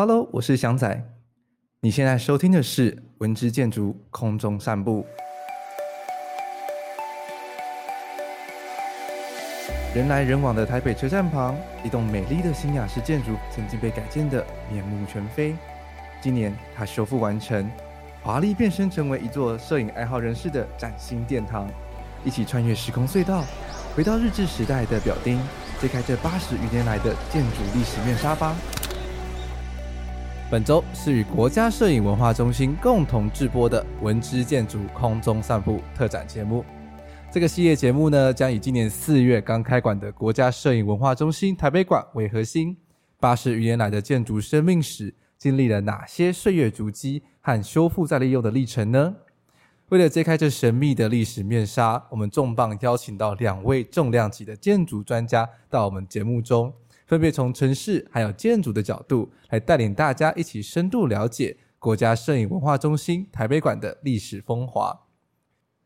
Hello，我是祥仔。你现在收听的是《文之建筑空中散步》。人来人往的台北车站旁，一栋美丽的新雅式建筑曾经被改建得面目全非。今年，它修复完成，华丽变身成为一座摄影爱好人士的崭新殿堂。一起穿越时空隧道，回到日治时代的表丁，揭开这八十余年来的建筑历史面纱吧。本周是与国家摄影文化中心共同制播的《文之建筑空中散步》特展节目。这个系列节目呢，将以今年四月刚开馆的国家摄影文化中心台北馆为核心，八十余年来的建筑生命史，经历了哪些岁月足迹和修复再利用的历程呢？为了揭开这神秘的历史面纱，我们重磅邀请到两位重量级的建筑专家到我们节目中。分别从城市还有建筑的角度来带领大家一起深度了解国家摄影文化中心台北馆的历史风华。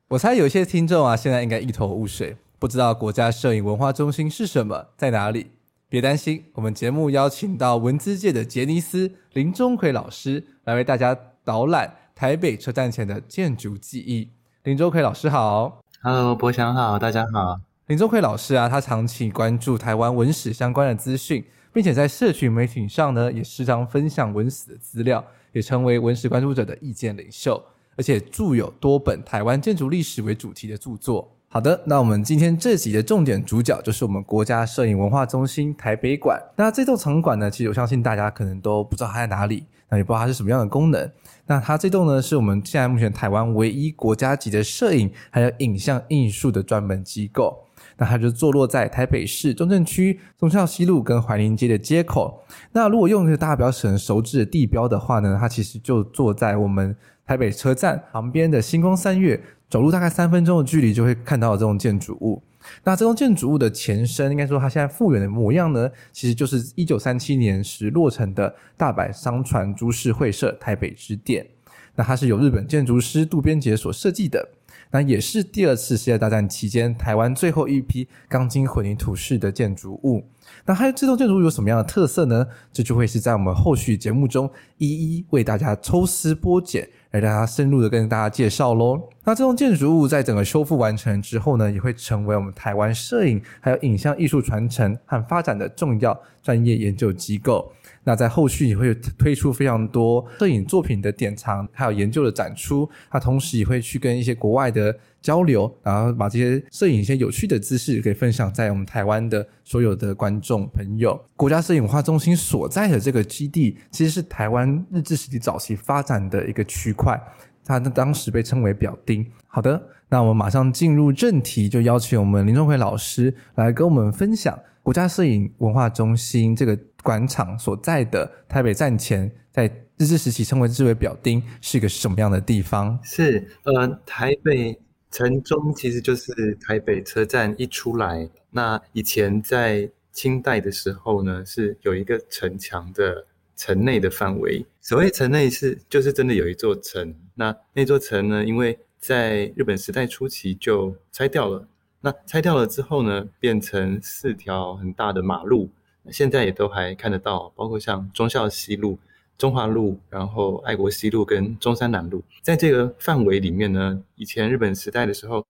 我猜有些听众啊，现在应该一头雾水，不知道国家摄影文化中心是什么，在哪里？别担心，我们节目邀请到文资界的杰尼斯林钟奎老师来为大家导览台北车站前的建筑记忆。林钟奎老师好，Hello，博翔好，大家好。林宗奎老师啊，他长期关注台湾文史相关的资讯，并且在社群媒体上呢，也时常分享文史的资料，也成为文史关注者的意见领袖，而且著有多本台湾建筑历史为主题的著作。好的，那我们今天这集的重点主角就是我们国家摄影文化中心台北馆。那这栋场馆呢，其实我相信大家可能都不知道它在哪里，那也不知道它是什么样的功能。那它这栋呢，是我们现在目前台湾唯一国家级的摄影还有影像艺术的专门机构。那它就坐落在台北市中正区忠孝西路跟怀宁街的街口。那如果用一个大家比较很熟知的地标的话呢，它其实就坐在我们台北车站旁边的星光三月，走路大概三分钟的距离就会看到这栋建筑物。那这栋建筑物的前身，应该说它现在复原的模样呢，其实就是一九三七年时落成的大阪商船株式会社台北支店。那它是由日本建筑师渡边杰所设计的。那也是第二次世界大战期间台湾最后一批钢筋混凝土式的建筑物。那还有这栋建筑物有什么样的特色呢？这就会是在我们后续节目中一一为大家抽丝剥茧，来大家深入的跟大家介绍喽。那这栋建筑物在整个修复完成之后呢，也会成为我们台湾摄影还有影像艺术传承和发展的重要专业研究机构。那在后续也会推出非常多摄影作品的典藏，还有研究的展出。它同时也会去跟一些国外的交流，然后把这些摄影一些有趣的知识给分享在我们台湾的所有的观众朋友。国家摄影文化中心所在的这个基地，其实是台湾日治时期早期发展的一个区块，它当时被称为表丁。好的，那我们马上进入正题，就邀请我们林钟奎老师来跟我们分享国家摄影文化中心这个。馆场所在的台北站前，在日治时期称为之为表丁，是一个什么样的地方？是呃，台北城中其实就是台北车站一出来，那以前在清代的时候呢，是有一个城墙的城内的范围。所谓城内是就是真的有一座城，那那座城呢，因为在日本时代初期就拆掉了，那拆掉了之后呢，变成四条很大的马路。现在也都还看得到，包括像忠孝西路、中华路，然后爱国西路跟中山南路，在这个范围里面呢，以前日本时代的时候，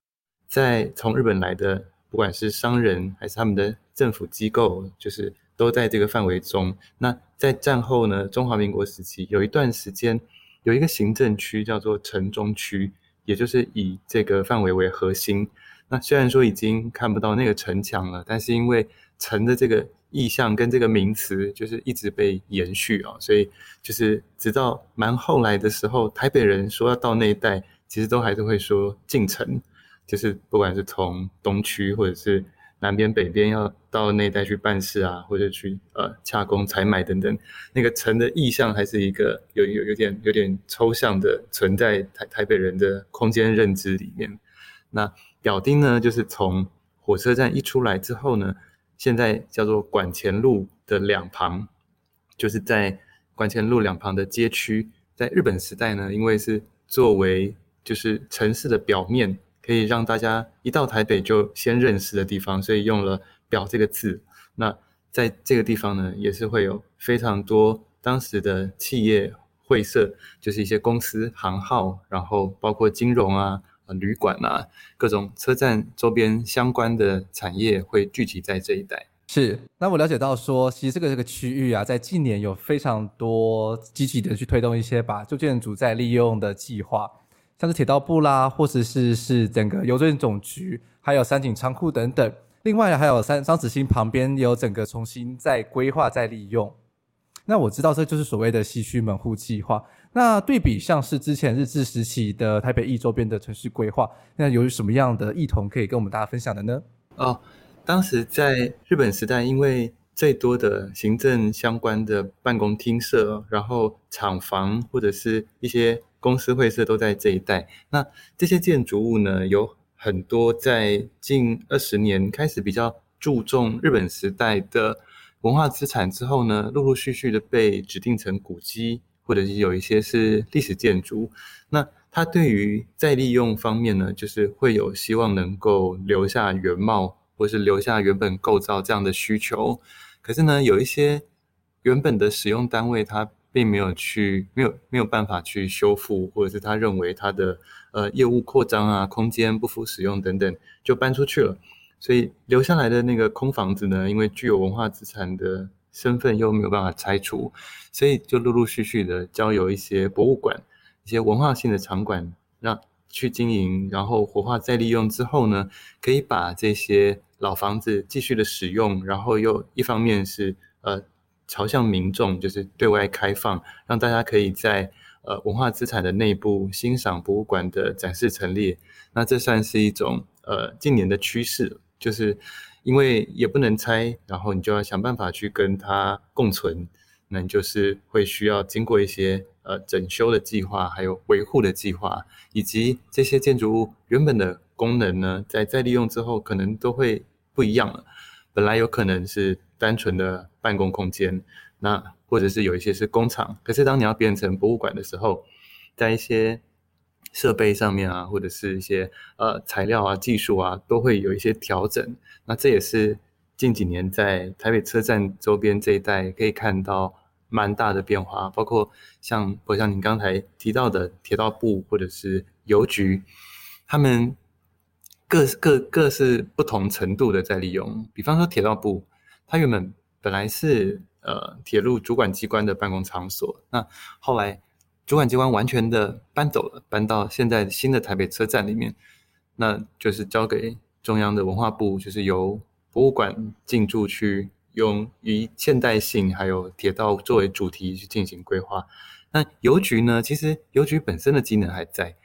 在从日本来的，不管是商人还是他们的政府机构，就是都在这个范围中。那在战后呢，中华民国时期有一段时间，有一个行政区叫做城中区，也就是以这个范围为核心。那虽然说已经看不到那个城墙了，但是因为城的这个意象跟这个名词就是一直被延续啊，所以就是直到蛮后来的时候，台北人说要到那一带，其实都还是会说进城，就是不管是从东区或者是南边、北边要到那一带去办事啊，或者去呃洽公采买等等，那个城的意象还是一个有有有点有点抽象的存在台台北人的空间认知里面。那表丁呢，就是从火车站一出来之后呢。现在叫做馆前路的两旁，就是在馆前路两旁的街区。在日本时代呢，因为是作为就是城市的表面，可以让大家一到台北就先认识的地方，所以用了“表”这个字。那在这个地方呢，也是会有非常多当时的企业会社，就是一些公司行号，然后包括金融啊、旅馆啊，各种车站周边相关的产业会聚集在这一带。是，那我了解到说，其实这个这个区域啊，在近年有非常多积极的去推动一些把旧建筑再利用的计划，像是铁道部啦，或者是是整个邮政总局，还有三井仓库等等。另外还有三张子兴旁边有整个重新再规划再利用。那我知道这就是所谓的西区门户计划。那对比像是之前日治时期的台北一周边的城市规划，那有什么样的异同可以跟我们大家分享的呢？哦。当时在日本时代，因为最多的行政相关的办公厅舍，然后厂房或者是一些公司会社都在这一带。那这些建筑物呢，有很多在近二十年开始比较注重日本时代的文化资产之后呢，陆陆续续的被指定成古迹，或者是有一些是历史建筑。那它对于再利用方面呢，就是会有希望能够留下原貌。或是留下原本构造这样的需求，可是呢，有一些原本的使用单位，它并没有去，没有没有办法去修复，或者是他认为他的呃业务扩张啊，空间不敷使用等等，就搬出去了。所以留下来的那个空房子呢，因为具有文化资产的身份，又没有办法拆除，所以就陆陆续续的交由一些博物馆、一些文化性的场馆让。去经营，然后活化再利用之后呢，可以把这些老房子继续的使用，然后又一方面是呃朝向民众，就是对外开放，让大家可以在呃文化资产的内部欣赏博物馆的展示陈列。那这算是一种呃近年的趋势，就是因为也不能拆，然后你就要想办法去跟它共存，那你就是会需要经过一些。呃，整修的计划，还有维护的计划，以及这些建筑物原本的功能呢，在再利用之后，可能都会不一样了。本来有可能是单纯的办公空间，那或者是有一些是工厂，可是当你要变成博物馆的时候，在一些设备上面啊，或者是一些呃材料啊、技术啊，都会有一些调整。那这也是近几年在台北车站周边这一带可以看到。蛮大的变化，包括像，我像您刚才提到的铁道部或者是邮局，他们各各各是不同程度的在利用。比方说铁道部，它原本本来是呃铁路主管机关的办公场所，那后来主管机关完全的搬走了，搬到现在新的台北车站里面，那就是交给中央的文化部，就是由博物馆进驻去。用以现代性还有铁道作为主题去进行规划。那邮局呢？其实邮局本身的机能还在，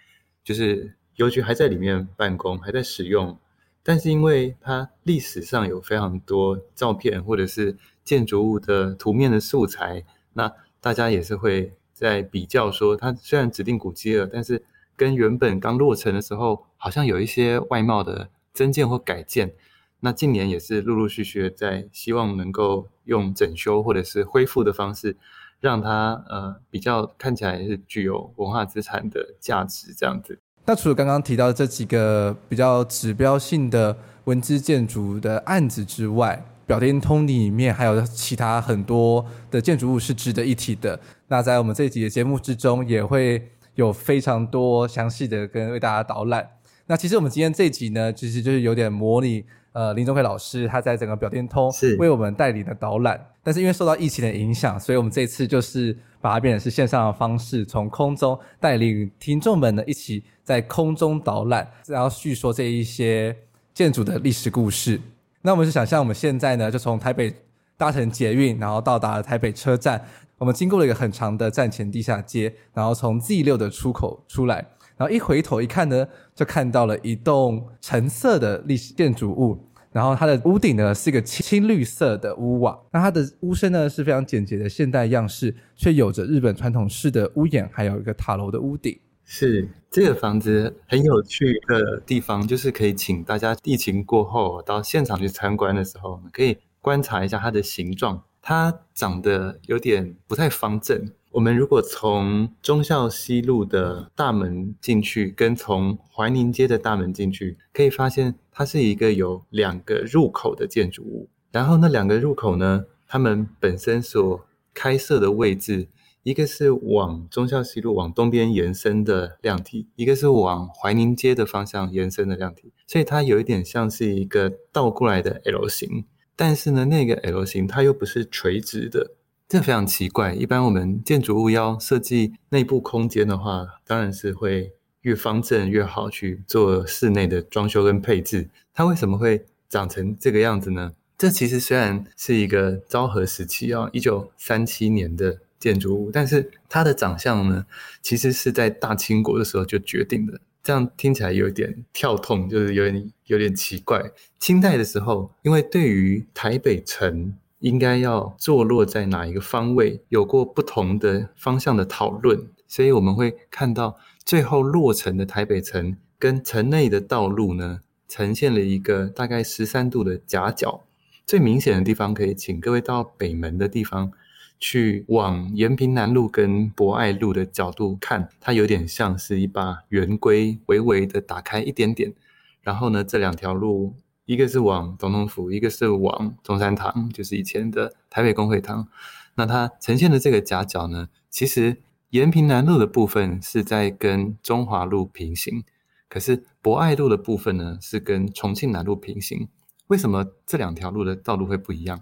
就是邮局还在里面办公，还在使用。但是因为它历史上有非常多照片或者是建筑物的图面的素材，那大家也是会在比较说，它虽然指定古迹了，但是跟原本刚落成的时候，好像有一些外貌的增建或改建。那近年也是陆陆续续的在希望能够用整修或者是恢复的方式，让它呃比较看起来是具有文化资产的价值这样子。那除了刚刚提到这几个比较指标性的文资建筑的案子之外，表天通里面还有其他很多的建筑物是值得一提的。那在我们这一集的节目之中，也会有非常多详细的跟为大家导览。那其实我们今天这一集呢，其实就是有点模拟。呃，林宗奎老师他在整个表天通为我们带领的导览，但是因为受到疫情的影响，所以我们这次就是把它变成是线上的方式，从空中带领听众们呢一起在空中导览，然后叙说这一些建筑的历史故事。那我们就想象我们现在呢，就从台北搭乘捷运，然后到达了台北车站，我们经过了一个很长的站前地下街，然后从 Z 六的出口出来。然后一回头一看呢，就看到了一栋橙色的历史建筑物。然后它的屋顶呢是一个青绿色的屋瓦。那它的屋身呢是非常简洁的现代样式，却有着日本传统式的屋檐，还有一个塔楼的屋顶。是这个房子很有趣的地方，就是可以请大家疫情过后到现场去参观的时候，可以观察一下它的形状。它长得有点不太方正。我们如果从忠孝西路的大门进去，跟从怀宁街的大门进去，可以发现它是一个有两个入口的建筑物。然后那两个入口呢，它们本身所开设的位置，一个是往忠孝西路往东边延伸的量体，一个是往怀宁街的方向延伸的量体，所以它有一点像是一个倒过来的 L 型。但是呢，那个 L 型它又不是垂直的，这非常奇怪。一般我们建筑物要设计内部空间的话，当然是会越方正越好去做室内的装修跟配置。它为什么会长成这个样子呢？这其实虽然是一个昭和时期啊，一九三七年的建筑物，但是它的长相呢，其实是在大清国的时候就决定的。这样听起来有点跳痛，就是有点有点奇怪。清代的时候，因为对于台北城应该要坐落在哪一个方位，有过不同的方向的讨论，所以我们会看到最后落成的台北城跟城内的道路呢，呈现了一个大概十三度的夹角，最明显的地方可以请各位到北门的地方去往延平南路跟博爱路的角度看，它有点像是一把圆规，微微的打开一点点。然后呢，这两条路，一个是往总统府，一个是往中山堂，就是以前的台北公会堂。那它呈现的这个夹角呢，其实延平南路的部分是在跟中华路平行。可是博爱路的部分呢，是跟重庆南路平行。为什么这两条路的道路会不一样？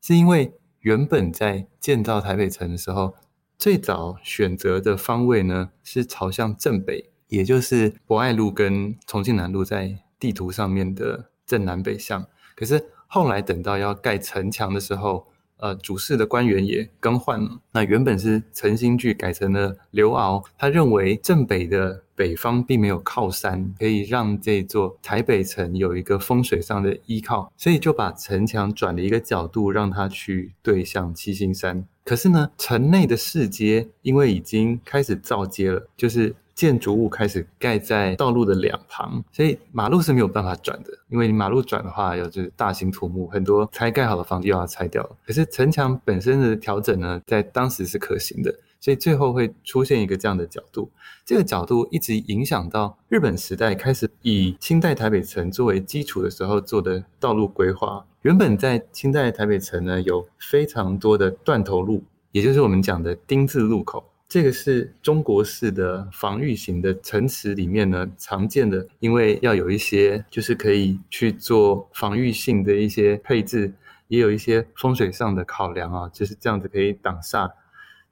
是因为原本在建造台北城的时候，最早选择的方位呢，是朝向正北，也就是博爱路跟重庆南路在地图上面的正南北向。可是后来等到要盖城墙的时候，呃，主事的官员也更换了。那原本是陈新聚改成了刘敖，他认为正北的北方并没有靠山，可以让这座台北城有一个风水上的依靠，所以就把城墙转了一个角度，让它去对向七星山。可是呢，城内的市街因为已经开始造街了，就是。建筑物开始盖在道路的两旁，所以马路是没有办法转的。因为你马路转的话，有就是大型土木，很多才盖好的房子又要拆掉了。可是城墙本身的调整呢，在当时是可行的，所以最后会出现一个这样的角度。这个角度一直影响到日本时代开始以清代台北城作为基础的时候做的道路规划。原本在清代台北城呢，有非常多的断头路，也就是我们讲的丁字路口。这个是中国式的防御型的城池里面呢，常见的，因为要有一些就是可以去做防御性的一些配置，也有一些风水上的考量啊，就是这样子可以挡煞。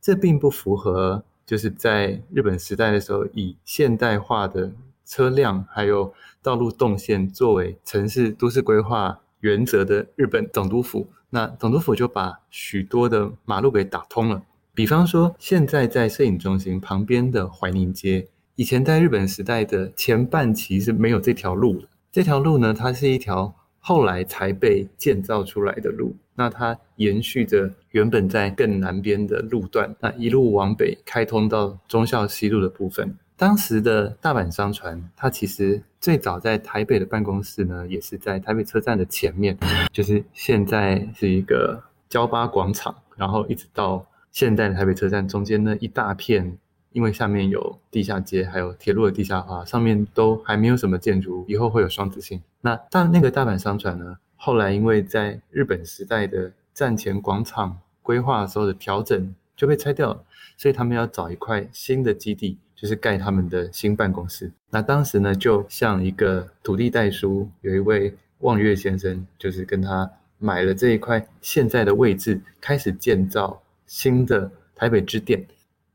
这并不符合就是在日本时代的时候，以现代化的车辆还有道路动线作为城市都市规划原则的日本总督府。那总督府就把许多的马路给打通了。比方说，现在在摄影中心旁边的怀宁街，以前在日本时代的前半期是没有这条路的。这条路呢，它是一条后来才被建造出来的路。那它延续着原本在更南边的路段，那一路往北开通到忠孝西路的部分。当时的大阪商船，它其实最早在台北的办公室呢，也是在台北车站的前面，就是现在是一个交八广场，然后一直到。现代的台北车站中间呢，一大片，因为下面有地下街，还有铁路的地下化，上面都还没有什么建筑物，以后会有双子星。那大那个大阪商船呢，后来因为在日本时代的站前广场规划的时候的调整就被拆掉了，所以他们要找一块新的基地，就是盖他们的新办公室。那当时呢，就像一个土地代书，有一位望月先生，就是跟他买了这一块现在的位置，开始建造。新的台北支店，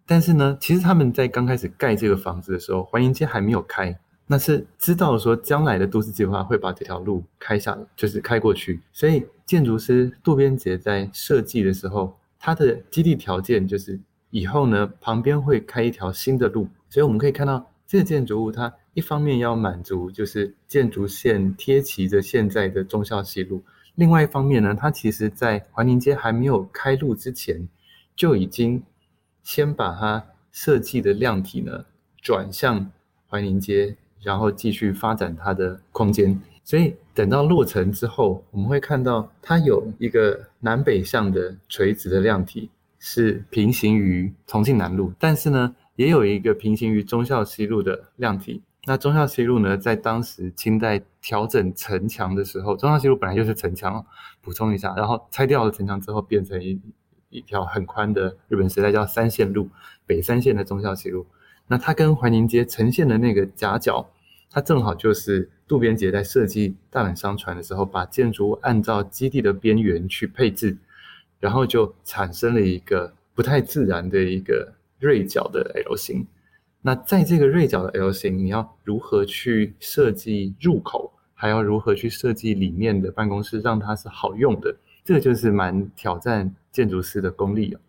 但是呢，其实他们在刚开始盖这个房子的时候，怀宁街还没有开，那是知道说将来的都市计划会把这条路开下，就是开过去。所以建筑师渡边杰在设计的时候，他的基地条件就是以后呢，旁边会开一条新的路。所以我们可以看到这个建筑物，它一方面要满足就是建筑线贴齐着现在的忠孝西路，另外一方面呢，它其实在怀宁街还没有开路之前。就已经先把它设计的量体呢转向怀宁街，然后继续发展它的空间。所以等到落成之后，我们会看到它有一个南北向的垂直的量体，是平行于重庆南路，但是呢，也有一个平行于忠孝西路的量体。那忠孝西路呢，在当时清代调整城墙的时候，忠孝西路本来就是城墙，补充一下，然后拆掉了城墙之后变成一。一条很宽的日本时代叫三线路，北三线的忠孝西路。那它跟怀宁街呈现的那个夹角，它正好就是渡边杰在设计大阪商船的时候，把建筑物按照基地的边缘去配置，然后就产生了一个不太自然的一个锐角的 L 型。那在这个锐角的 L 型，你要如何去设计入口，还要如何去设计里面的办公室，让它是好用的？这个就是蛮挑战建筑师的功力哦。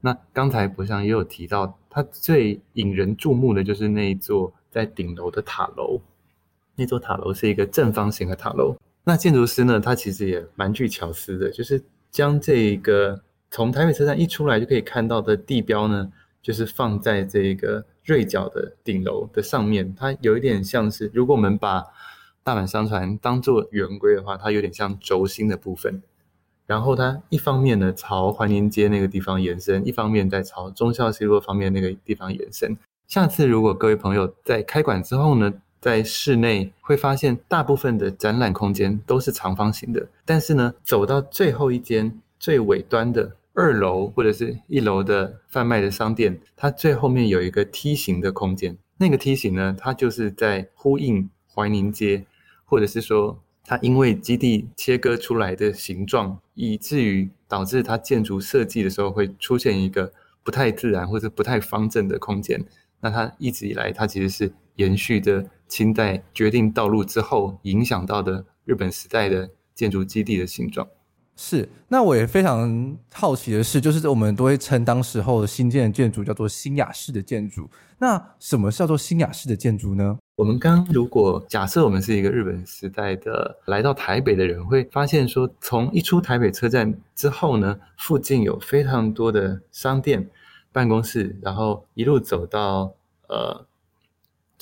那刚才博翔也有提到，它最引人注目的就是那一座在顶楼的塔楼。那座塔楼是一个正方形的塔楼。那建筑师呢，他其实也蛮具巧思的，就是将这个从台北车站一出来就可以看到的地标呢，就是放在这个。锐角的顶楼的上面，它有一点像是，如果我们把大阪商船当做圆规的话，它有点像轴心的部分。然后它一方面呢朝环宁街那个地方延伸，一方面在朝忠孝西路方面那个地方延伸。下次如果各位朋友在开馆之后呢，在室内会发现大部分的展览空间都是长方形的，但是呢，走到最后一间最尾端的。二楼或者是一楼的贩卖的商店，它最后面有一个梯形的空间。那个梯形呢，它就是在呼应怀宁街，或者是说它因为基地切割出来的形状，以至于导致它建筑设计的时候会出现一个不太自然或者不太方正的空间。那它一直以来，它其实是延续着清代决定道路之后影响到的日本时代的建筑基地的形状。是，那我也非常好奇的是，就是我们都会称当时候新建的建筑叫做新雅式的建筑。那什么叫做新雅式的建筑呢？我们刚如果假设我们是一个日本时代的来到台北的人，会发现说，从一出台北车站之后呢，附近有非常多的商店、办公室，然后一路走到呃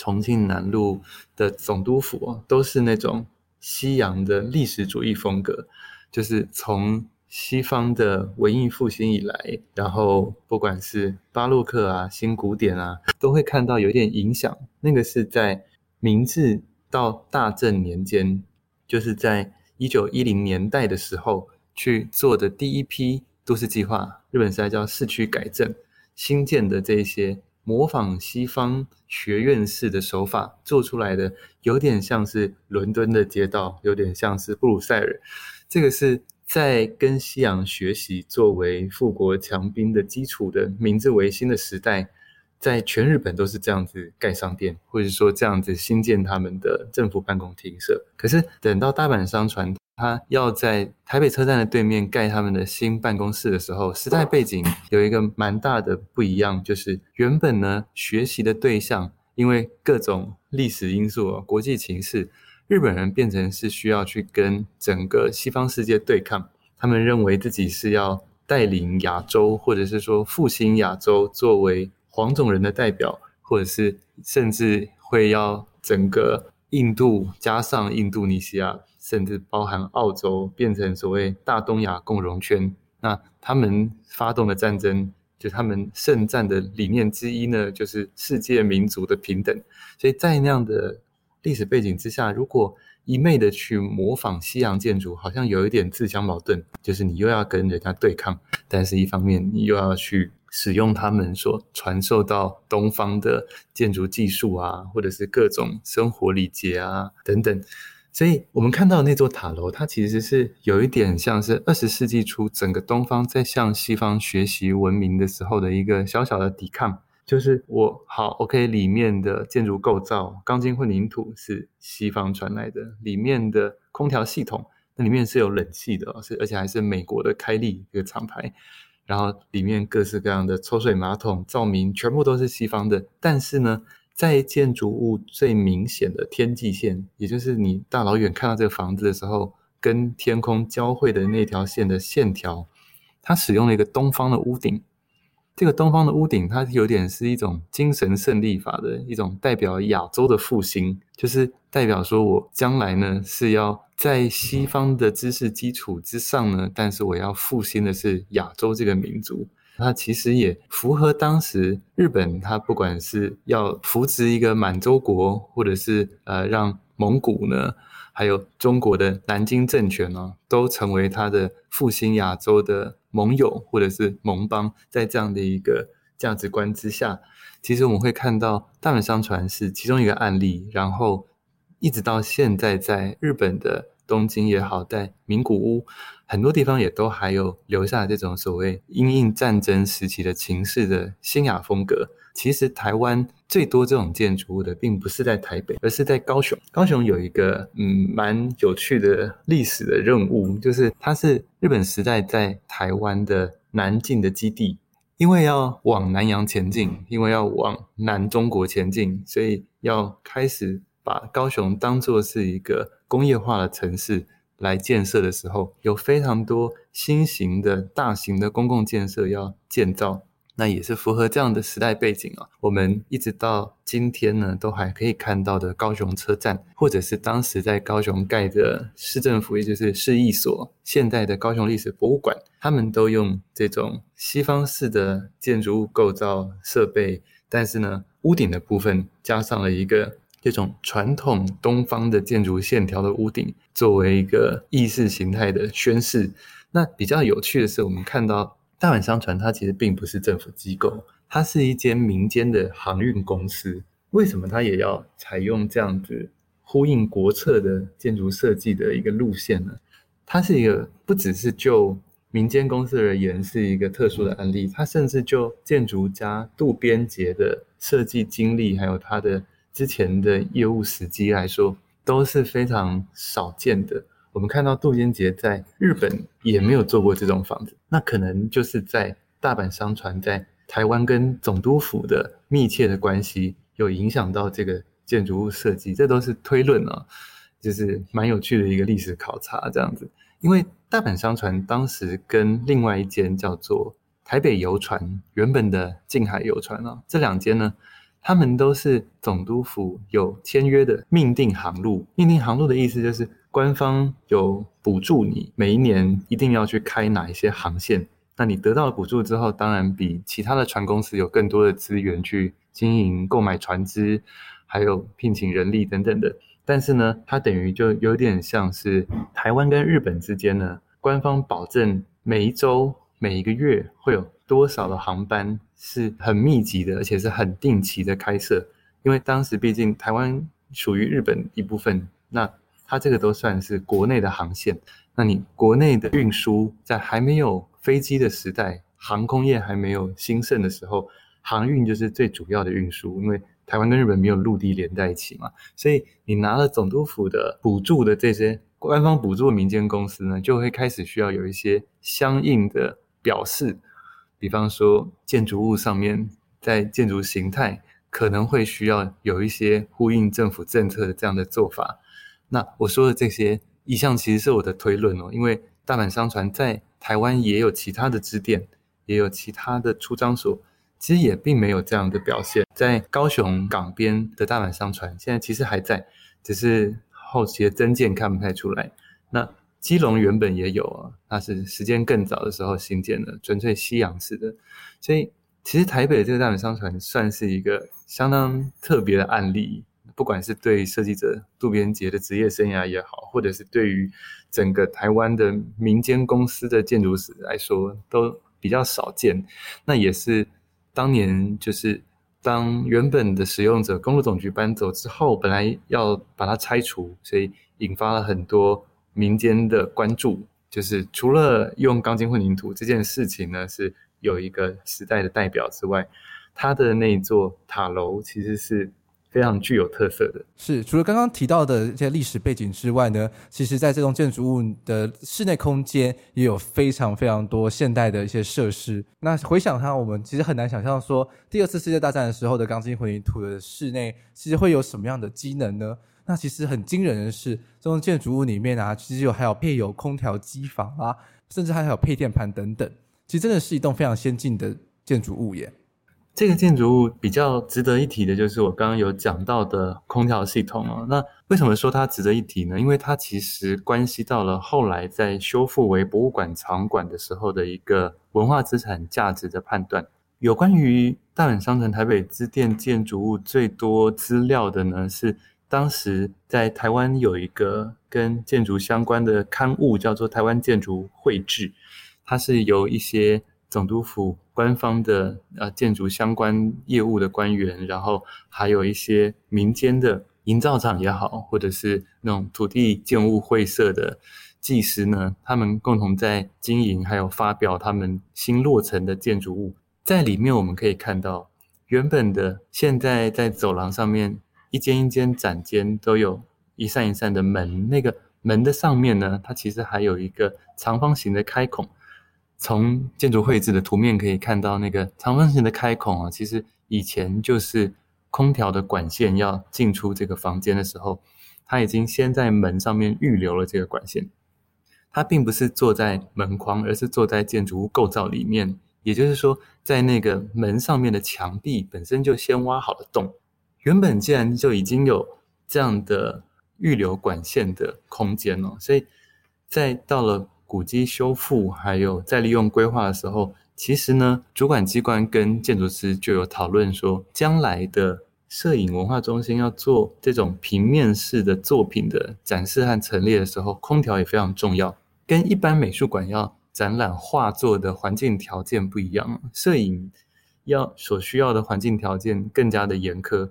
重庆南路的总督府，都是那种西洋的历史主义风格。就是从西方的文艺复兴以来，然后不管是巴洛克啊、新古典啊，都会看到有点影响。那个是在明治到大正年间，就是在一九一零年代的时候去做的第一批都市计划，日本时代叫市区改正，新建的这些模仿西方学院式的手法做出来的，有点像是伦敦的街道，有点像是布鲁塞尔。这个是在跟西洋学习作为富国强兵的基础的明治维新的时代，在全日本都是这样子盖商店，或者说这样子新建他们的政府办公厅舍。可是等到大阪商船他要在台北车站的对面盖他们的新办公室的时候，时代背景有一个蛮大的不一样，就是原本呢学习的对象因为各种历史因素、国际情势。日本人变成是需要去跟整个西方世界对抗，他们认为自己是要带领亚洲，或者是说复兴亚洲，作为黄种人的代表，或者是甚至会要整个印度加上印度尼西亚，甚至包含澳洲，变成所谓大东亚共荣圈。那他们发动的战争，就他们圣战的理念之一呢，就是世界民族的平等。所以在那样的历史背景之下，如果一昧的去模仿西洋建筑，好像有一点自相矛盾。就是你又要跟人家对抗，但是一方面你又要去使用他们所传授到东方的建筑技术啊，或者是各种生活礼节啊等等。所以我们看到那座塔楼，它其实是有一点像是二十世纪初整个东方在向西方学习文明的时候的一个小小的抵抗。就是我好，OK，里面的建筑构造，钢筋混凝土是西方传来的，里面的空调系统，那里面是有冷气的，是而且还是美国的开利一个厂牌，然后里面各式各样的抽水马桶、照明全部都是西方的。但是呢，在建筑物最明显的天际线，也就是你大老远看到这个房子的时候，跟天空交汇的那条线的线条，它使用了一个东方的屋顶。这个东方的屋顶，它有点是一种精神胜利法的一种代表亚洲的复兴，就是代表说我将来呢是要在西方的知识基础之上呢，但是我要复兴的是亚洲这个民族。它其实也符合当时日本，它不管是要扶植一个满洲国，或者是呃让蒙古呢。还有中国的南京政权呢，都成为它的复兴亚洲的盟友或者是盟邦。在这样的一个价值观之下，其实我们会看到大阪商船是其中一个案例，然后一直到现在，在日本的东京也好，在名古屋很多地方也都还有留下这种所谓因应战争时期的情势的新雅风格。其实台湾最多这种建筑物的，并不是在台北，而是在高雄。高雄有一个嗯蛮有趣的历史的任务，就是它是日本时代在台湾的南进的基地。因为要往南洋前进，因为要往南中国前进，所以要开始把高雄当作是一个工业化的城市来建设的时候，有非常多新型的大型的公共建设要建造。那也是符合这样的时代背景啊。我们一直到今天呢，都还可以看到的高雄车站，或者是当时在高雄盖的市政府，也就是市役所，现代的高雄历史博物馆，他们都用这种西方式的建筑物构造设备，但是呢，屋顶的部分加上了一个这种传统东方的建筑线条的屋顶，作为一个意识形态的宣示。那比较有趣的是，我们看到。大阪商船它其实并不是政府机构，它是一间民间的航运公司。为什么它也要采用这样子呼应国策的建筑设计的一个路线呢？它是一个不只是就民间公司而言是一个特殊的案例，它甚至就建筑家渡边杰的设计经历，还有他的之前的业务时机来说，都是非常少见的。我们看到渡边杰在日本也没有做过这种房子，那可能就是在大阪商船在台湾跟总督府的密切的关系有影响到这个建筑物设计，这都是推论啊，就是蛮有趣的一个历史考察这样子。因为大阪商船当时跟另外一间叫做台北游船，原本的近海游船啊，这两间呢，他们都是总督府有签约的命定航路，命定航路的意思就是。官方有补助你每一年一定要去开哪一些航线，那你得到了补助之后，当然比其他的船公司有更多的资源去经营、购买船只，还有聘请人力等等的。但是呢，它等于就有点像是台湾跟日本之间呢，官方保证每一周、每一个月会有多少的航班是很密集的，而且是很定期的开设。因为当时毕竟台湾属于日本一部分，那它这个都算是国内的航线，那你国内的运输在还没有飞机的时代，航空业还没有兴盛的时候，航运就是最主要的运输，因为台湾跟日本没有陆地连在一起嘛，所以你拿了总督府的补助的这些官方补助民间公司呢，就会开始需要有一些相应的表示，比方说建筑物上面在建筑形态可能会需要有一些呼应政府政策的这样的做法。那我说的这些意向其实是我的推论哦，因为大阪商船在台湾也有其他的支店，也有其他的出张所，其实也并没有这样的表现。在高雄港边的大阪商船现在其实还在，只是后期的增建看不太出来。那基隆原本也有啊，那是时间更早的时候新建的，纯粹西洋式的。所以其实台北这个大本商船算是一个相当特别的案例。不管是对设计者渡边杰的职业生涯也好，或者是对于整个台湾的民间公司的建筑史来说，都比较少见。那也是当年就是当原本的使用者公路总局搬走之后，本来要把它拆除，所以引发了很多民间的关注。就是除了用钢筋混凝土这件事情呢，是有一个时代的代表之外，它的那一座塔楼其实是。非常具有特色的是，除了刚刚提到的这些历史背景之外呢，其实在这栋建筑物的室内空间也有非常非常多现代的一些设施。那回想它，我们其实很难想象说，第二次世界大战的时候的钢筋混凝土的室内其实会有什么样的机能呢？那其实很惊人的是，这栋建筑物里面啊，其实有还有配有空调机房啊，甚至还有配电盘等等，其实真的是一栋非常先进的建筑物耶。这个建筑物比较值得一提的，就是我刚刚有讲到的空调系统哦。那为什么说它值得一提呢？因为它其实关系到了后来在修复为博物馆场馆的时候的一个文化资产价值的判断。有关于大阪商城台北支店建筑物最多资料的呢，是当时在台湾有一个跟建筑相关的刊物，叫做《台湾建筑绘制》，它是由一些总督府官方的呃建筑相关业务的官员，然后还有一些民间的营造厂也好，或者是那种土地建物会社的技师呢，他们共同在经营，还有发表他们新落成的建筑物。在里面我们可以看到，原本的现在在走廊上面。一间一间展间都有一扇一扇的门，那个门的上面呢，它其实还有一个长方形的开孔。从建筑绘制的图面可以看到，那个长方形的开孔啊，其实以前就是空调的管线要进出这个房间的时候，它已经先在门上面预留了这个管线。它并不是坐在门框，而是坐在建筑物构造里面。也就是说，在那个门上面的墙壁本身就先挖好了洞。原本既然就已经有这样的预留管线的空间了，所以在到了古迹修复还有再利用规划的时候，其实呢，主管机关跟建筑师就有讨论说，将来的摄影文化中心要做这种平面式的作品的展示和陈列的时候，空调也非常重要，跟一般美术馆要展览画作的环境条件不一样，摄影要所需要的环境条件更加的严苛。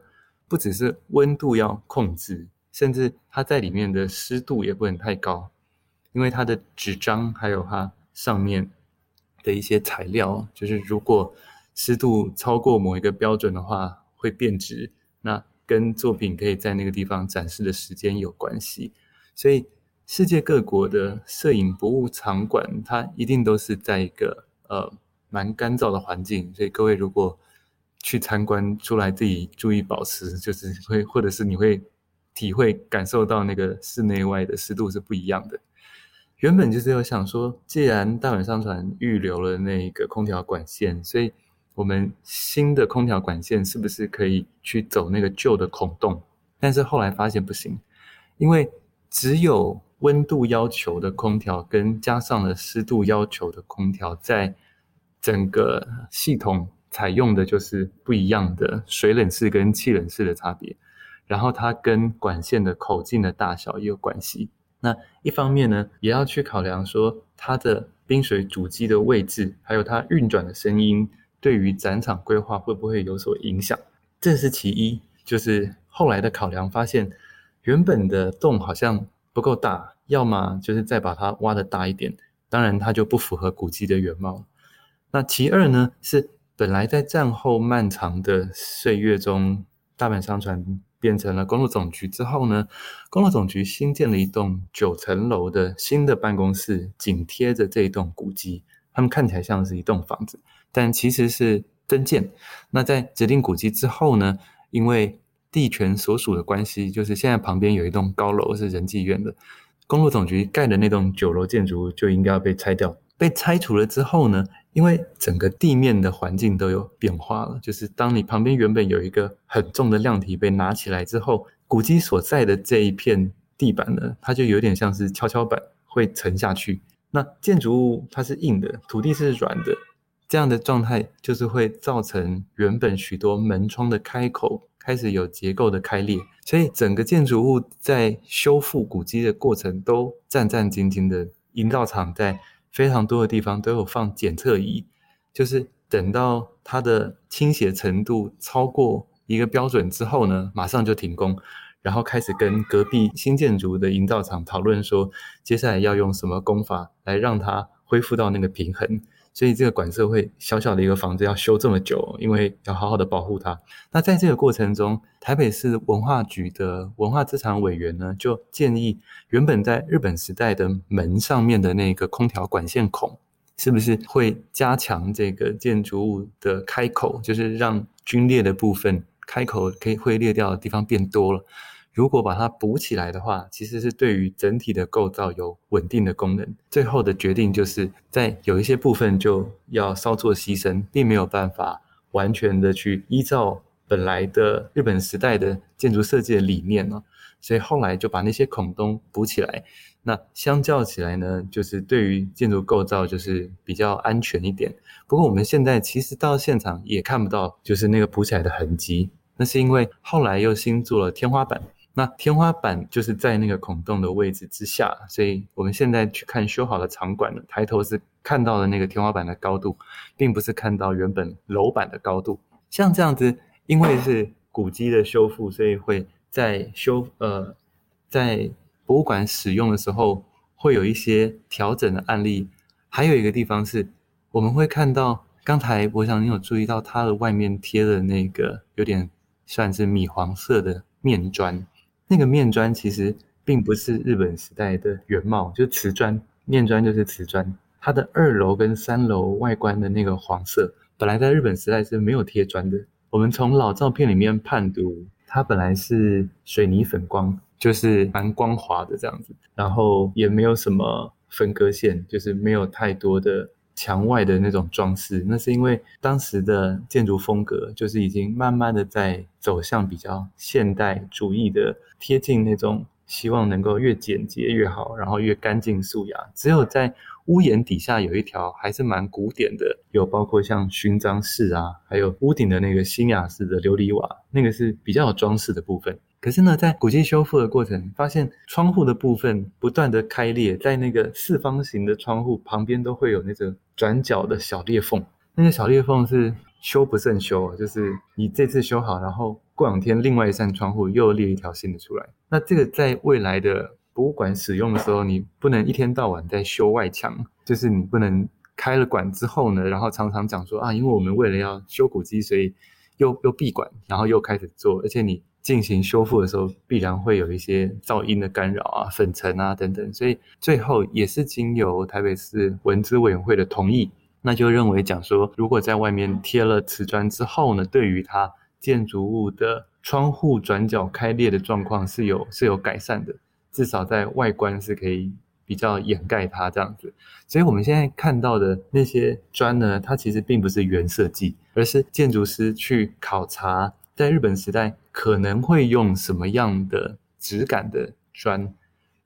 不只是温度要控制，甚至它在里面的湿度也不能太高，因为它的纸张还有它上面的一些材料，就是如果湿度超过某一个标准的话，会变质。那跟作品可以在那个地方展示的时间有关系。所以世界各国的摄影博物场馆，它一定都是在一个呃蛮干燥的环境。所以各位如果去参观出来，自己注意保持，就是会，或者是你会体会感受到那个室内外的湿度是不一样的。原本就是有想说，既然大本商船预留了那个空调管线，所以我们新的空调管线是不是可以去走那个旧的孔洞？但是后来发现不行，因为只有温度要求的空调跟加上了湿度要求的空调，在整个系统。采用的就是不一样的水冷式跟气冷式的差别，然后它跟管线的口径的大小也有关系。那一方面呢，也要去考量说它的冰水主机的位置，还有它运转的声音，对于展场规划会不会有所影响？这是其一。就是后来的考量发现，原本的洞好像不够大，要么就是再把它挖得大一点，当然它就不符合古迹的原貌。那其二呢是。本来在战后漫长的岁月中，大阪商船变成了公路总局之后呢，公路总局新建了一栋九层楼的新的办公室，紧贴着这一栋古迹。他们看起来像是一栋房子，但其实是增建。那在指定古迹之后呢，因为地权所属的关系，就是现在旁边有一栋高楼是仁济院的，公路总局盖的那栋九楼建筑就应该要被拆掉。被拆除了之后呢，因为整个地面的环境都有变化了，就是当你旁边原本有一个很重的量体被拿起来之后，古迹所在的这一片地板呢，它就有点像是跷跷板，会沉下去。那建筑物它是硬的，土地是软的，这样的状态就是会造成原本许多门窗的开口开始有结构的开裂，所以整个建筑物在修复古迹的过程都战战兢兢的，营造厂在。非常多的地方都有放检测仪，就是等到它的倾斜程度超过一个标准之后呢，马上就停工，然后开始跟隔壁新建筑的营造厂讨论说，接下来要用什么工法来让它恢复到那个平衡。所以这个馆舍会小小的一个房子要修这么久，因为要好好的保护它。那在这个过程中，台北市文化局的文化资产委员呢，就建议原本在日本时代的门上面的那个空调管线孔，是不是会加强这个建筑物的开口，就是让龟裂的部分开口可以会裂掉的地方变多了。如果把它补起来的话，其实是对于整体的构造有稳定的功能。最后的决定就是在有一些部分就要稍作牺牲，并没有办法完全的去依照本来的日本时代的建筑设计的理念了。所以后来就把那些孔洞补起来。那相较起来呢，就是对于建筑构造就是比较安全一点。不过我们现在其实到现场也看不到，就是那个补起来的痕迹。那是因为后来又新做了天花板。那天花板就是在那个孔洞的位置之下，所以我们现在去看修好的场馆呢，抬头是看到了那个天花板的高度，并不是看到原本楼板的高度。像这样子，因为是古迹的修复，所以会在修呃在博物馆使用的时候会有一些调整的案例。还有一个地方是，我们会看到刚才我想你有注意到它的外面贴的那个有点算是米黄色的面砖。那个面砖其实并不是日本时代的原貌，就是瓷砖，面砖就是瓷砖。它的二楼跟三楼外观的那个黄色，本来在日本时代是没有贴砖的。我们从老照片里面判读，它本来是水泥粉光，就是蛮光滑的这样子，然后也没有什么分割线，就是没有太多的。墙外的那种装饰，那是因为当时的建筑风格就是已经慢慢的在走向比较现代主义的，贴近那种希望能够越简洁越好，然后越干净素雅。只有在屋檐底下有一条还是蛮古典的，有包括像勋章式啊，还有屋顶的那个新雅式的琉璃瓦，那个是比较有装饰的部分。可是呢，在古迹修复的过程，发现窗户的部分不断的开裂，在那个四方形的窗户旁边都会有那个转角的小裂缝。那个小裂缝是修不胜修，就是你这次修好，然后过两天另外一扇窗户又裂一条新的出来。那这个在未来的博物馆使用的时候，你不能一天到晚在修外墙，就是你不能开了馆之后呢，然后常常讲说啊，因为我们为了要修古迹，所以又又闭馆，然后又开始做，而且你。进行修复的时候，必然会有一些噪音的干扰啊、粉尘啊等等，所以最后也是经由台北市文资委员会的同意，那就认为讲说，如果在外面贴了瓷砖之后呢，对于它建筑物的窗户转角开裂的状况是有是有改善的，至少在外观是可以比较掩盖它这样子。所以我们现在看到的那些砖呢，它其实并不是原设计，而是建筑师去考察。在日本时代可能会用什么样的质感的砖，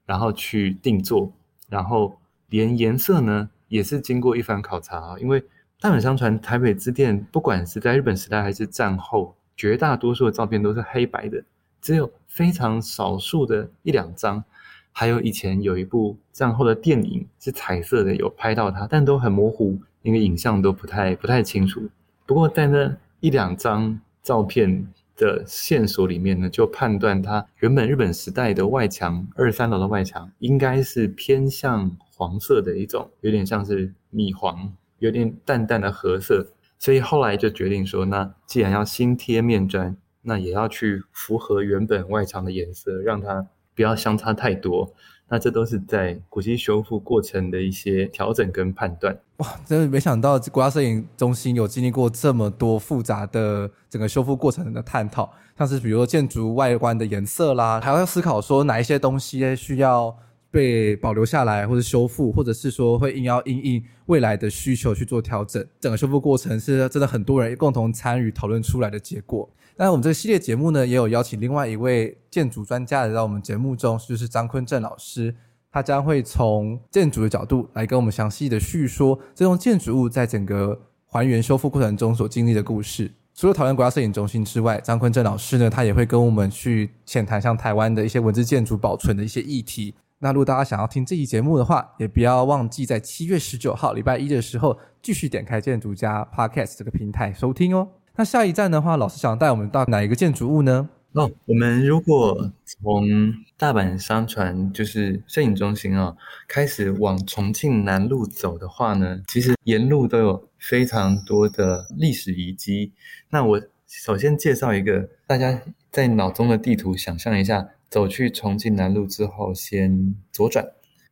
然后去定做，然后连颜色呢也是经过一番考察啊。因为代本相传，台北之电不管是在日本时代还是战后，绝大多数的照片都是黑白的，只有非常少数的一两张，还有以前有一部战后的电影是彩色的，有拍到它，但都很模糊，那个影像都不太不太清楚。不过在那一两张。照片的线索里面呢，就判断它原本日本时代的外墙，二三楼的外墙应该是偏向黄色的一种，有点像是米黄，有点淡淡的褐色。所以后来就决定说，那既然要新贴面砖，那也要去符合原本外墙的颜色，让它不要相差太多。那这都是在古迹修复过程的一些调整跟判断。哇，真的没想到国家摄影中心有经历过这么多复杂的整个修复过程的探讨，像是比如说建筑外观的颜色啦，还要思考说哪一些东西需要被保留下来或者修复，或者是说会硬要因应未来的需求去做调整。整个修复过程是真的很多人共同参与讨论出来的结果。那我们这个系列节目呢，也有邀请另外一位建筑专家来到我们节目中，就是张坤正老师。他将会从建筑的角度来跟我们详细的叙说这栋建筑物在整个还原修复过程中所经历的故事。除了讨论国家摄影中心之外，张坤正老师呢，他也会跟我们去浅谈像台湾的一些文字建筑保存的一些议题。那如果大家想要听这期节目的话，也不要忘记在七月十九号礼拜一的时候，继续点开建筑家 Podcast 这个平台收听哦。那下一站的话，老师想带我们到哪一个建筑物呢？哦，我们如果从大阪商船就是摄影中心、哦，开始往重庆南路走的话呢，其实沿路都有非常多的历史遗迹。那我首先介绍一个，大家在脑中的地图想象一下，走去重庆南路之后，先左转，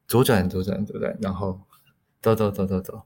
左转，左转，左转，然后走走走走走，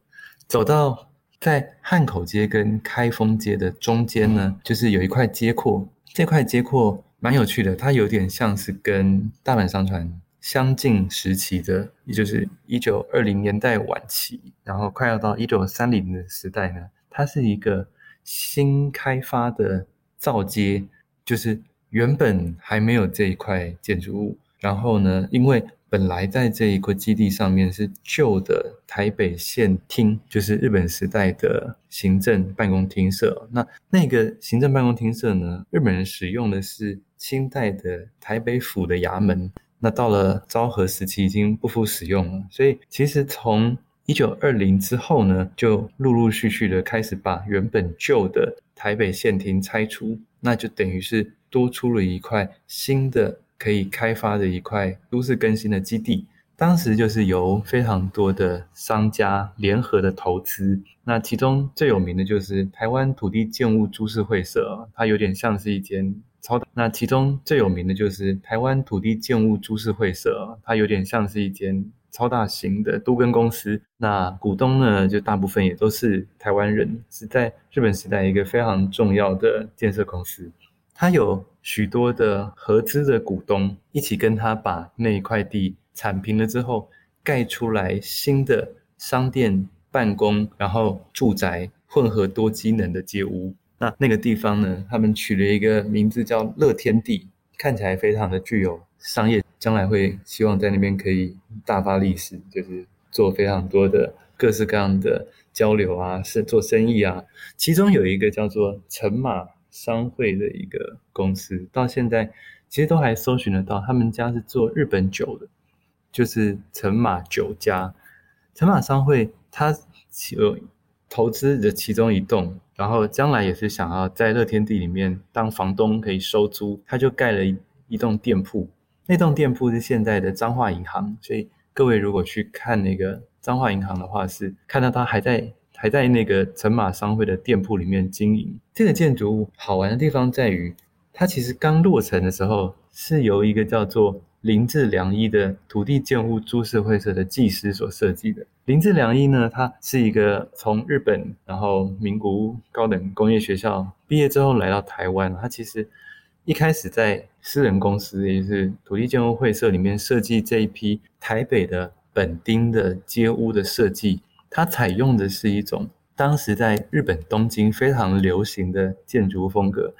走到。在汉口街跟开封街的中间呢，就是有一块街廓。这块街廓蛮有趣的，它有点像是跟大阪商船相近时期的，也就是一九二零年代晚期，然后快要到一九三零的时代呢，它是一个新开发的造街，就是原本还没有这一块建筑物。然后呢，因为本来在这一块基地上面是旧的台北县厅，就是日本时代的行政办公厅舍。那那个行政办公厅舍呢，日本人使用的是清代的台北府的衙门。那到了昭和时期已经不复使用了，所以其实从一九二零之后呢，就陆陆续续的开始把原本旧的台北县厅拆除，那就等于是多出了一块新的可以开发的一块都市更新的基地。当时就是由非常多的商家联合的投资，那其中最有名的就是台湾土地建物株式会社，它有点像是一间超大。那其中最有名的就是台湾土地建物株式会社，它有点像是一间超大型的都更公司。那股东呢，就大部分也都是台湾人，是在日本时代一个非常重要的建设公司。他有许多的合资的股东一起跟他把那一块地。铲平了之后，盖出来新的商店、办公，然后住宅混合多机能的街屋。那那个地方呢，他们取了一个名字叫乐天地，看起来非常的具有商业，将来会希望在那边可以大发利市，就是做非常多的各式各样的交流啊，是做生意啊。其中有一个叫做陈马商会的一个公司，到现在其实都还搜寻得到，他们家是做日本酒的。就是陈马酒家，陈马商会，他有投资的其中一栋，然后将来也是想要在乐天地里面当房东，可以收租，他就盖了一一栋店铺。那栋店铺是现在的彰化银行，所以各位如果去看那个彰化银行的话，是看到他还在还在那个陈马商会的店铺里面经营。这个建筑物好玩的地方在于，它其实刚落成的时候是由一个叫做。林志良一的土地建物株式会社的技师所设计的。林志良一呢，他是一个从日本，然后名古屋高等工业学校毕业之后来到台湾。他其实一开始在私人公司，也就是土地建物会社里面设计这一批台北的本町的街屋的设计。它采用的是一种当时在日本东京非常流行的建筑风格，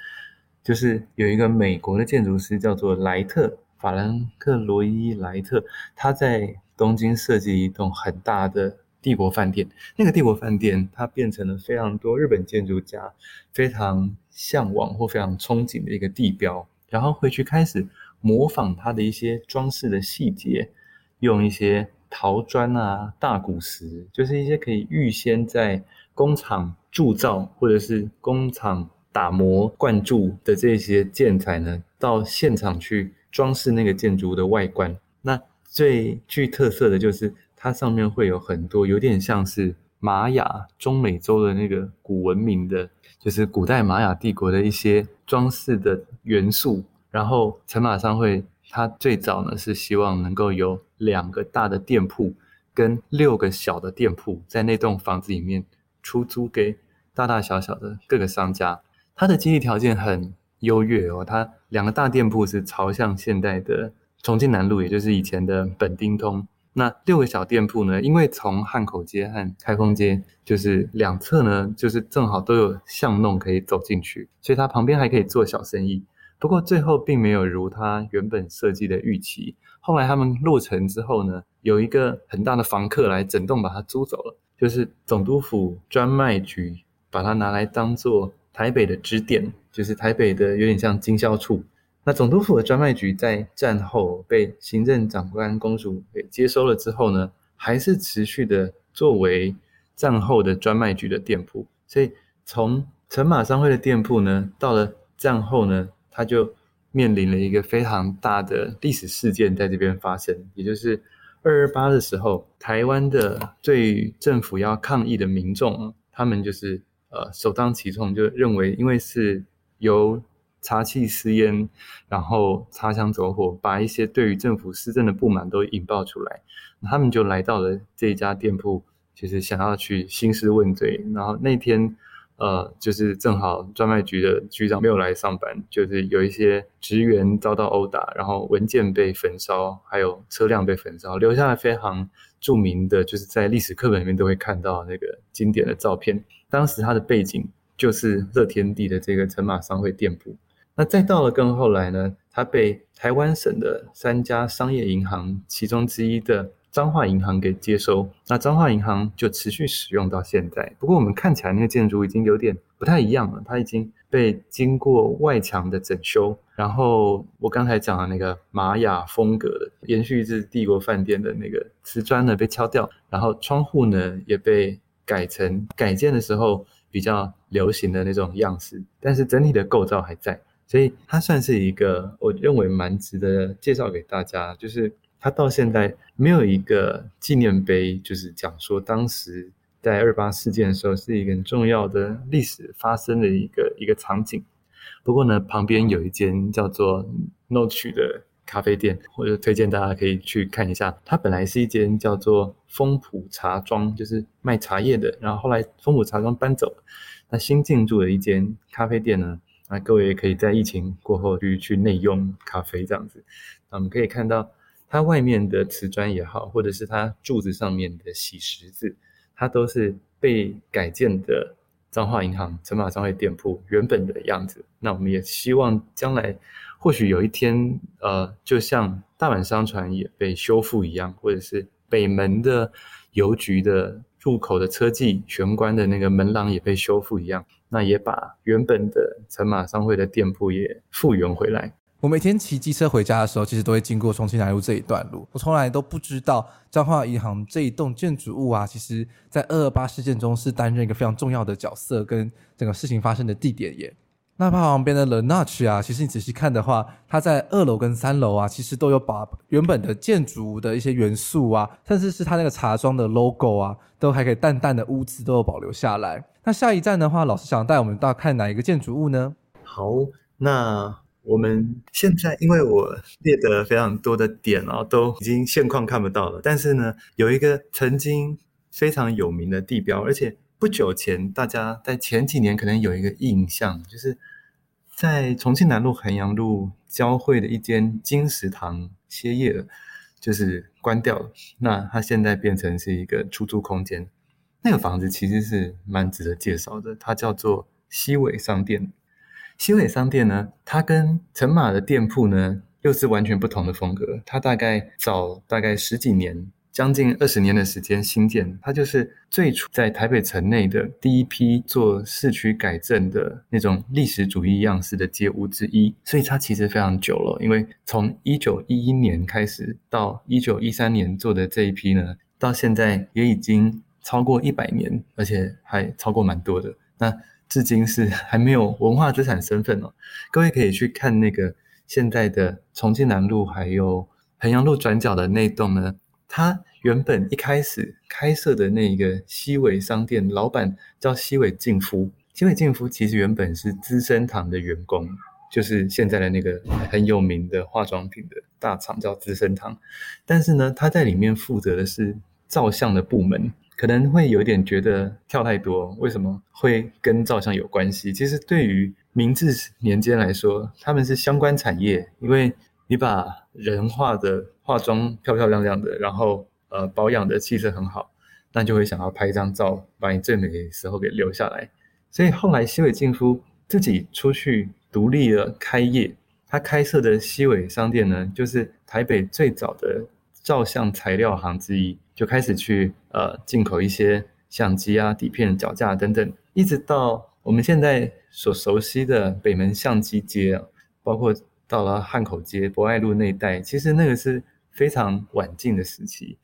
就是有一个美国的建筑师叫做莱特。法兰克罗伊莱特，他在东京设计一栋很大的帝国饭店。那个帝国饭店，它变成了非常多日本建筑家非常向往或非常憧憬的一个地标。然后会去开始模仿它的一些装饰的细节，用一些陶砖啊、大理石，就是一些可以预先在工厂铸造或者是工厂打磨灌注的这些建材呢，到现场去。装饰那个建筑的外观，那最具特色的就是它上面会有很多有点像是玛雅中美洲的那个古文明的，就是古代玛雅帝国的一些装饰的元素。然后陈马商会它最早呢是希望能够有两个大的店铺跟六个小的店铺在那栋房子里面出租给大大小小的各个商家，它的经济条件很优越哦，它两个大店铺是朝向现代的重庆南路，也就是以前的本町通。那六个小店铺呢，因为从汉口街和开封街就是两侧呢，就是正好都有巷弄可以走进去，所以它旁边还可以做小生意。不过最后并没有如他原本设计的预期。后来他们落成之后呢，有一个很大的房客来整栋把它租走了，就是总督府专卖局把它拿来当做台北的支店。就是台北的有点像经销处，那总督府的专卖局在战后被行政长官公署给接收了之后呢，还是持续的作为战后的专卖局的店铺。所以从陈马商会的店铺呢，到了战后呢，它就面临了一个非常大的历史事件在这边发生，也就是二二八的时候，台湾的对政府要抗议的民众，他们就是呃首当其冲，就认为因为是。由查气私烟，然后擦枪走火，把一些对于政府施政的不满都引爆出来。他们就来到了这家店铺，就是想要去兴师问罪。然后那天，呃，就是正好专卖局的局长没有来上班，就是有一些职员遭到殴打，然后文件被焚烧，还有车辆被焚烧，留下了非常著名的，就是在历史课本里面都会看到那个经典的照片。当时他的背景。就是乐天地的这个陈马商会店铺，那再到了更后来呢，它被台湾省的三家商业银行其中之一的彰化银行给接收，那彰化银行就持续使用到现在。不过我们看起来那个建筑已经有点不太一样了，它已经被经过外墙的整修，然后我刚才讲的那个玛雅风格的，延续至帝国饭店的那个瓷砖呢被敲掉，然后窗户呢也被改成改建的时候比较流行的那种样式，但是整体的构造还在，所以它算是一个我认为蛮值得介绍给大家，就是它到现在没有一个纪念碑，就是讲说当时。在二八事件的时候，是一个很重要的历史发生的一个一个场景。不过呢，旁边有一间叫做 Notch 的咖啡店，我就推荐大家可以去看一下。它本来是一间叫做丰浦茶庄，就是卖茶叶的。然后后来丰浦茶庄搬走，那新进驻的一间咖啡店呢，那各位也可以在疫情过后去去内用咖啡这样子。那我们可以看到它外面的瓷砖也好，或者是它柱子上面的洗石子。它都是被改建的彰化银行陈马商会店铺原本的样子。那我们也希望将来或许有一天，呃，就像大阪商船也被修复一样，或者是北门的邮局的入口的车技玄关的那个门廊也被修复一样，那也把原本的陈马商会的店铺也复原回来。我每天骑机车回家的时候，其实都会经过重庆南路这一段路。我从来都不知道彰化银行这一栋建筑物啊，其实在二二八事件中是担任一个非常重要的角色，跟整个事情发生的地点耶。那它旁边的 The Notch 啊，其实你仔细看的话，它在二楼跟三楼啊，其实都有把原本的建筑物的一些元素啊，甚至是它那个茶庄的 logo 啊，都还可以淡淡的污渍都有保留下来。那下一站的话，老师想带我们到看哪一个建筑物呢？好，那。我们现在因为我列的非常多的点哦，都已经现况看不到了。但是呢，有一个曾经非常有名的地标，而且不久前大家在前几年可能有一个印象，就是在重庆南路衡阳路交汇的一间金石堂歇业了，就是关掉了。那它现在变成是一个出租空间。那个房子其实是蛮值得介绍的，它叫做西尾商店。西伟商店呢，它跟陈马的店铺呢，又是完全不同的风格。它大概早大概十几年，将近二十年的时间新建。它就是最初在台北城内的第一批做市区改正的那种历史主义样式的街屋之一。所以它其实非常久了，因为从一九一一年开始到一九一三年做的这一批呢，到现在也已经超过一百年，而且还超过蛮多的。那至今是还没有文化资产身份哦，各位可以去看那个现在的重庆南路还有衡阳路转角的那栋呢，它原本一开始开设的那个西伟商店，老板叫西伟敬夫，西伟敬夫其实原本是资生堂的员工，就是现在的那个很有名的化妆品的大厂叫资生堂，但是呢，他在里面负责的是照相的部门。可能会有点觉得跳太多，为什么会跟照相有关系？其实对于明治年间来说，他们是相关产业，因为你把人画的化妆漂漂亮亮的，然后呃保养的气色很好，那就会想要拍一张照，把你最美的时候给留下来。所以后来西伟敬夫自己出去独立了开业，他开设的西尾商店呢，就是台北最早的照相材料行之一。就开始去呃进口一些相机啊、底片、脚架等等，一直到我们现在所熟悉的北门相机街啊，包括到了汉口街、博爱路那一带，其实那个是非常晚近的时期，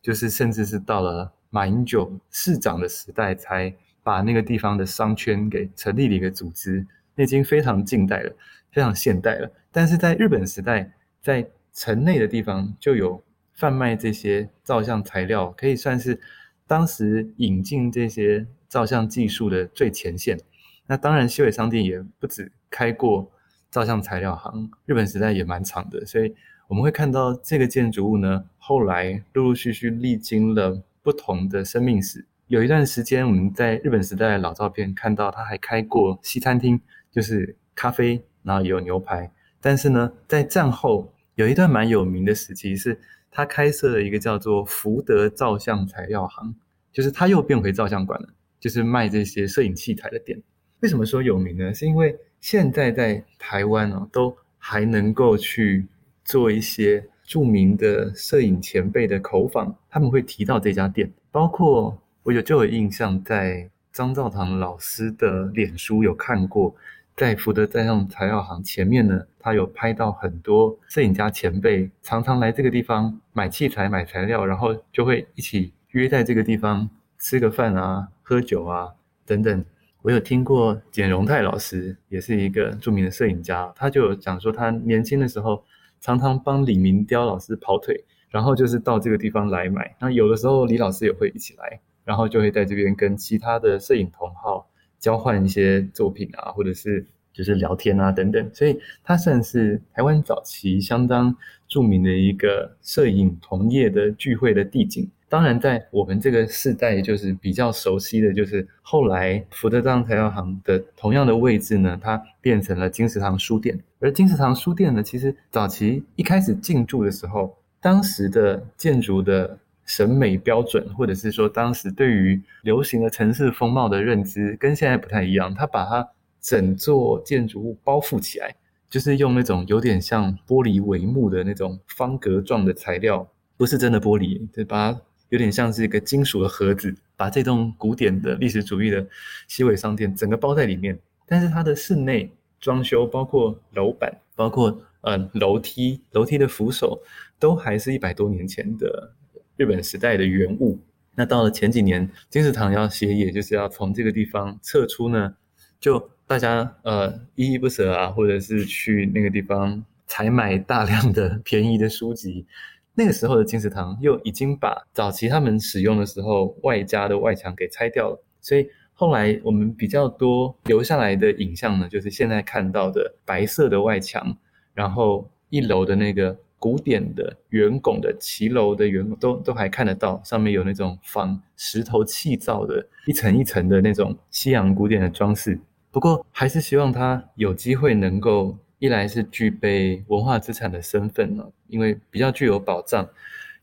就是甚至是到了马英九市长的时代，才把那个地方的商圈给成立了一个组织，那已经非常近代了，非常现代了。但是在日本时代，在城内的地方就有。贩卖这些照相材料，可以算是当时引进这些照相技术的最前线。那当然，西尾商店也不止开过照相材料行，日本时代也蛮长的。所以我们会看到这个建筑物呢，后来陆陆续续历经了不同的生命史。有一段时间，我们在日本时代的老照片看到，它还开过西餐厅，就是咖啡，然后有牛排。但是呢，在战后有一段蛮有名的时期是。他开设了一个叫做福德照相材料行，就是他又变回照相馆了，就是卖这些摄影器材的店。为什么说有名呢？是因为现在在台湾哦，都还能够去做一些著名的摄影前辈的口访，他们会提到这家店。包括我有就有印象，在张照堂老师的脸书有看过，在福德在上材料行前面呢，他有拍到很多摄影家前辈常常来这个地方买器材、买材料，然后就会一起约在这个地方吃个饭啊、喝酒啊等等。我有听过简荣泰老师，也是一个著名的摄影家，他就讲说，他年轻的时候常常帮李明雕老师跑腿，然后就是到这个地方来买。那有的时候李老师也会一起来，然后就会在这边跟其他的摄影同好交换一些作品啊，或者是就是聊天啊等等。所以他算是台湾早期相当著名的一个摄影同业的聚会的地景。当然，在我们这个世代，就是比较熟悉的就是后来福德藏材料行的同样的位置呢，它变成了金石堂书店。而金石堂书店呢，其实早期一开始进驻的时候，当时的建筑的审美标准，或者是说当时对于流行的城市风貌的认知，跟现在不太一样。它把它整座建筑物包覆起来，就是用那种有点像玻璃帷幕的那种方格状的材料，不是真的玻璃，就把它。有点像是一个金属的盒子，把这栋古典的历史主义的西尾商店整个包在里面。但是它的室内装修，包括楼板，包括嗯楼梯、楼梯的扶手，都还是一百多年前的日本时代的原物。那到了前几年，金石堂要歇业，就是要从这个地方撤出呢，就大家呃依依不舍啊，或者是去那个地方采买大量的 便宜的书籍。那个时候的金石堂又已经把早期他们使用的时候外加的外墙给拆掉了，所以后来我们比较多留下来的影像呢，就是现在看到的白色的外墙，然后一楼的那个古典的圆拱的骑楼的圆拱都都还看得到，上面有那种仿石头砌造的一层一层的那种西洋古典的装饰。不过还是希望它有机会能够。一来是具备文化资产的身份呢，因为比较具有保障。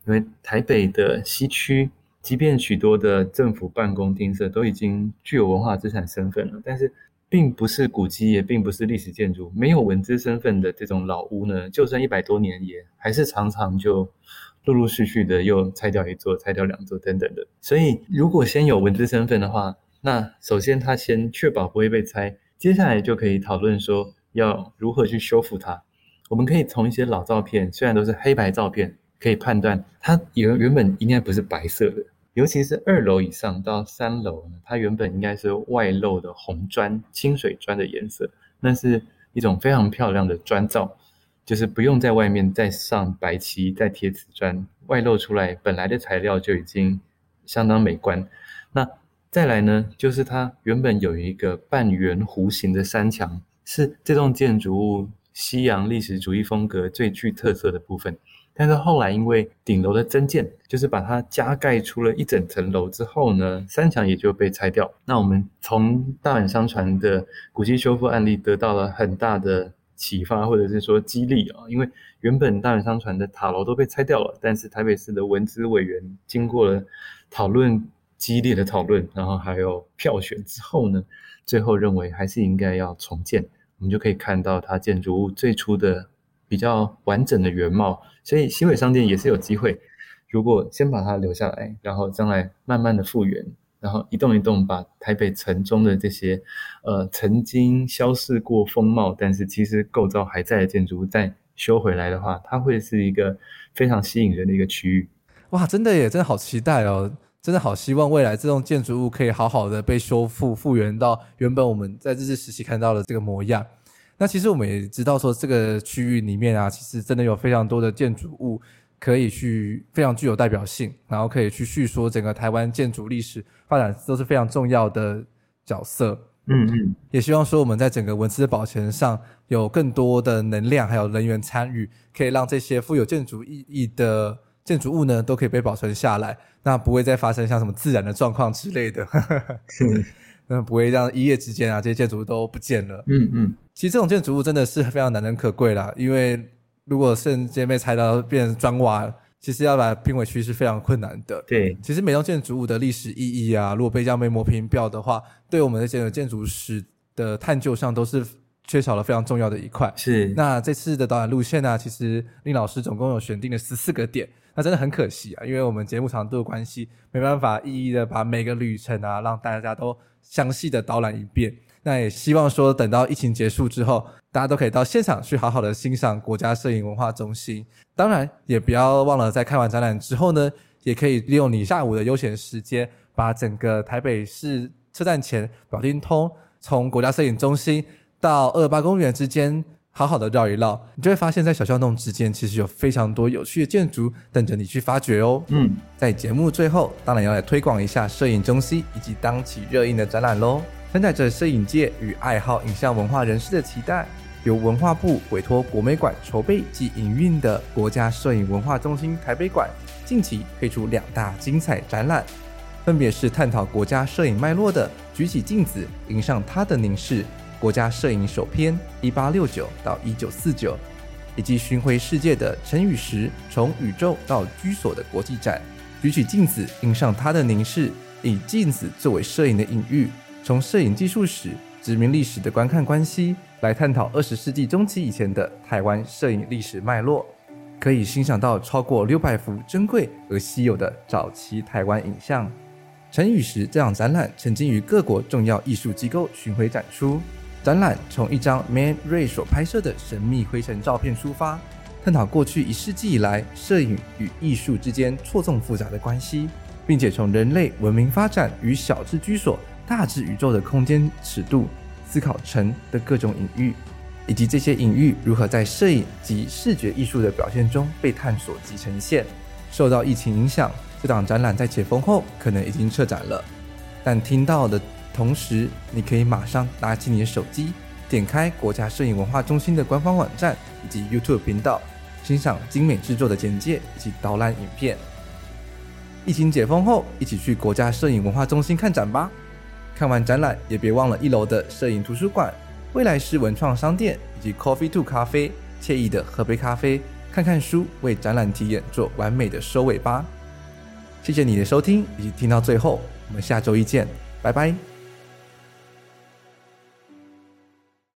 因为台北的西区，即便许多的政府办公厅舍都已经具有文化资产身份了，但是并不是古迹，也并不是历史建筑，没有文字身份的这种老屋呢，就算一百多年，也还是常常就陆陆续续的又拆掉一座、拆掉两座等等的。所以，如果先有文字身份的话，那首先他先确保不会被拆，接下来就可以讨论说。要如何去修复它？我们可以从一些老照片，虽然都是黑白照片，可以判断它原原本应该不是白色的。尤其是二楼以上到三楼呢，它原本应该是外露的红砖、清水砖的颜色，那是一种非常漂亮的砖造，就是不用在外面再上白漆、再贴瓷砖，外露出来本来的材料就已经相当美观。那再来呢，就是它原本有一个半圆弧形的山墙。是这栋建筑物西洋历史主义风格最具特色的部分，但是后来因为顶楼的增建，就是把它加盖出了一整层楼之后呢，三墙也就被拆掉。那我们从大阪商船的古迹修复案例得到了很大的启发，或者是说激励啊，因为原本大阪商船的塔楼都被拆掉了，但是台北市的文资委员经过了讨论，激烈的讨论，然后还有票选之后呢，最后认为还是应该要重建。我们就可以看到它建筑物最初的比较完整的原貌，所以西尾商店也是有机会。如果先把它留下来，然后将来慢慢的复原，然后一栋一栋把台北城中的这些呃曾经消逝过风貌，但是其实构造还在的建筑物再修回来的话，它会是一个非常吸引人的一个区域。哇，真的耶，真的好期待哦！真的好希望未来这栋建筑物可以好好的被修复复原到原本我们在日治时期看到的这个模样。那其实我们也知道说，这个区域里面啊，其实真的有非常多的建筑物可以去非常具有代表性，然后可以去叙说整个台湾建筑历史发展都是非常重要的角色。嗯嗯，也希望说我们在整个文字的保存上有更多的能量还有人员参与，可以让这些富有建筑意义的。建筑物呢都可以被保存下来，那不会再发生像什么自然的状况之类的，是，那不会让一夜之间啊这些建筑物都不见了。嗯嗯，其实这种建筑物真的是非常难能可贵啦，因为如果瞬间被拆到变成砖瓦，其实要把它拼回去是非常困难的。对，其实每栋建筑物的历史意义啊，如果被这样被磨平掉的话，对我们的这个建筑史的探究上都是缺少了非常重要的一块。是。那这次的导览路线呢，其实令老师总共有选定了十四个点。那真的很可惜啊，因为我们节目长度的关系，没办法一一的把每个旅程啊，让大家都详细的导览一遍。那也希望说，等到疫情结束之后，大家都可以到现场去好好的欣赏国家摄影文化中心。当然，也不要忘了在看完展览之后呢，也可以利用你下午的悠闲时间，把整个台北市车站前表定通，从国家摄影中心到二二八公园之间。好好的绕一绕，你就会发现，在小巷弄之间，其实有非常多有趣的建筑等着你去发掘哦。嗯，在节目最后，当然要来推广一下摄影中心以及当期热映的展览喽。承载着摄影界与爱好影像文化人士的期待，由文化部委托国美馆筹备及营运的国家摄影文化中心台北馆，近期推出两大精彩展览，分别是探讨国家摄影脉络的《举起镜子，迎上它的凝视》。国家摄影首篇一八六九到一九四九，以及巡回世界的陈宇时从宇宙到居所的国际展，举起镜子，映上他的凝视，以镜子作为摄影的隐喻，从摄影技术史、殖民历史的观看关系来探讨二十世纪中期以前的台湾摄影历史脉络，可以欣赏到超过六百幅珍贵而稀有的早期台湾影像。陈宇时这场展览曾经于各国重要艺术机构巡回展出。展览从一张 Man Ray 所拍摄的神秘灰尘照片出发，探讨过去一世纪以来摄影与艺术之间错综复杂的关系，并且从人类文明发展与小至居所、大至宇宙的空间尺度思考尘的各种隐喻，以及这些隐喻如何在摄影及视觉艺术的表现中被探索及呈现。受到疫情影响，这档展览在解封后可能已经撤展了，但听到的。同时，你可以马上拿起你的手机，点开国家摄影文化中心的官方网站以及 YouTube 频道，欣赏精美制作的简介以及导览影片。疫情解封后，一起去国家摄影文化中心看展吧！看完展览，也别忘了一楼的摄影图书馆、未来式文创商店以及 Coffee to 咖啡，惬意的喝杯咖啡，看看书，为展览体验做完美的收尾吧！谢谢你的收听以及听到最后，我们下周一见，拜拜。